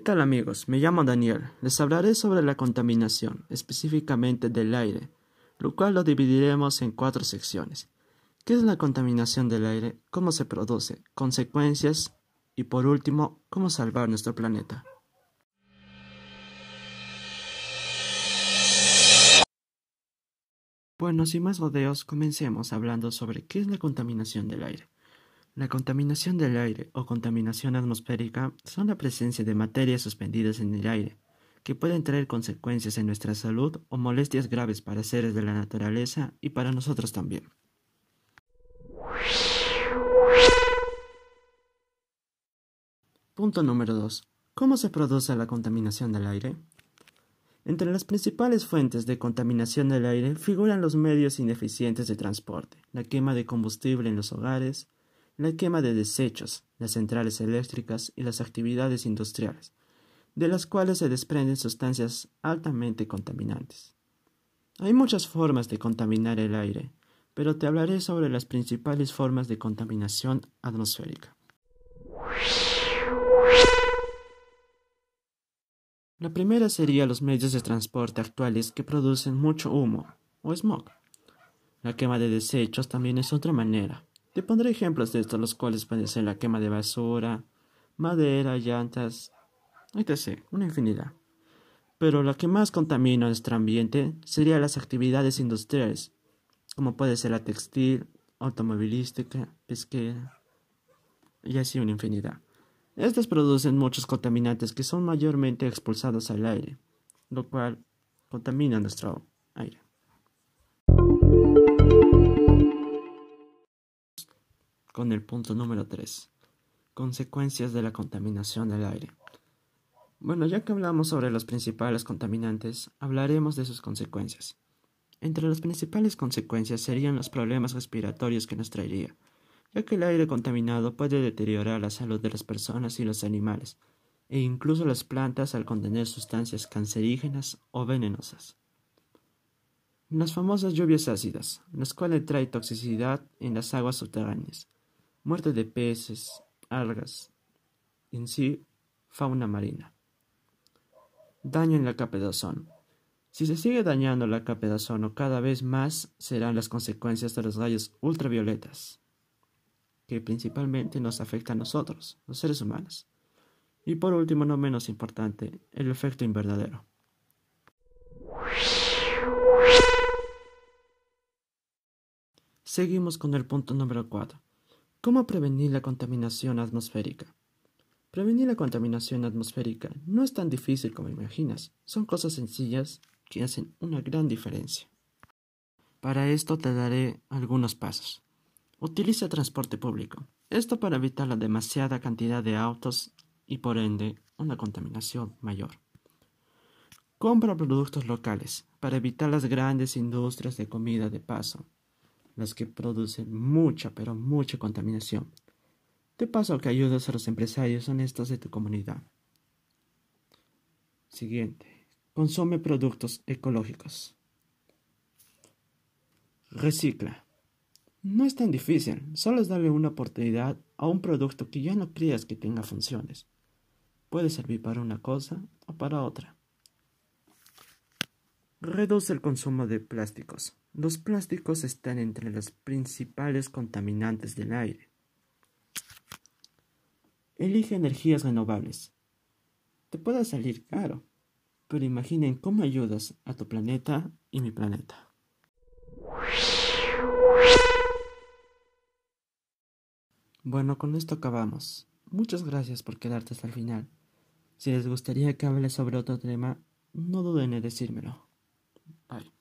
tal amigos? Me llamo Daniel. Les hablaré sobre la contaminación, específicamente del aire, lo cual lo dividiremos en cuatro secciones. ¿Qué es la contaminación del aire? ¿Cómo se produce? Consecuencias y por último, cómo salvar nuestro planeta. Bueno, sin más rodeos, comencemos hablando sobre qué es la contaminación del aire. La contaminación del aire o contaminación atmosférica son la presencia de materias suspendidas en el aire, que pueden traer consecuencias en nuestra salud o molestias graves para seres de la naturaleza y para nosotros también. Punto número 2. ¿Cómo se produce la contaminación del aire? Entre las principales fuentes de contaminación del aire figuran los medios ineficientes de transporte, la quema de combustible en los hogares, la quema de desechos, las centrales eléctricas y las actividades industriales, de las cuales se desprenden sustancias altamente contaminantes. Hay muchas formas de contaminar el aire, pero te hablaré sobre las principales formas de contaminación atmosférica. La primera sería los medios de transporte actuales que producen mucho humo o smog. La quema de desechos también es otra manera. Te pondré ejemplos de estos, los cuales pueden ser la quema de basura, madera, llantas, etc. Una infinidad. Pero la que más contamina nuestro ambiente serían las actividades industriales, como puede ser la textil, automovilística, pesquera, y así una infinidad. Estas producen muchos contaminantes que son mayormente expulsados al aire, lo cual contamina nuestro aire. Con el punto número 3. Consecuencias de la contaminación del aire. Bueno, ya que hablamos sobre los principales contaminantes, hablaremos de sus consecuencias. Entre las principales consecuencias serían los problemas respiratorios que nos traería, ya que el aire contaminado puede deteriorar la salud de las personas y los animales, e incluso las plantas al contener sustancias cancerígenas o venenosas. Las famosas lluvias ácidas, las cuales traen toxicidad en las aguas subterráneas, muerte de peces, algas, en sí, fauna marina. Daño en la capa. Si se sigue dañando la capa de cada vez más serán las consecuencias de los rayos ultravioletas que principalmente nos afecta a nosotros, los seres humanos. Y por último, no menos importante, el efecto invernadero. Seguimos con el punto número 4. ¿Cómo prevenir la contaminación atmosférica? Prevenir la contaminación atmosférica no es tan difícil como imaginas. Son cosas sencillas que hacen una gran diferencia. Para esto te daré algunos pasos. Utiliza transporte público. Esto para evitar la demasiada cantidad de autos y por ende una contaminación mayor. Compra productos locales para evitar las grandes industrias de comida de paso, las que producen mucha pero mucha contaminación. De paso que ayudas a los empresarios honestos de tu comunidad. Siguiente. Consume productos ecológicos. Recicla. No es tan difícil, solo es darle una oportunidad a un producto que ya no creas que tenga funciones. Puede servir para una cosa o para otra. Reduce el consumo de plásticos. Los plásticos están entre los principales contaminantes del aire. Elige energías renovables. Te puede salir caro, pero imaginen cómo ayudas a tu planeta y mi planeta. Bueno, con esto acabamos. Muchas gracias por quedarte hasta el final. Si les gustaría que hable sobre otro tema, no duden en decírmelo. Bye.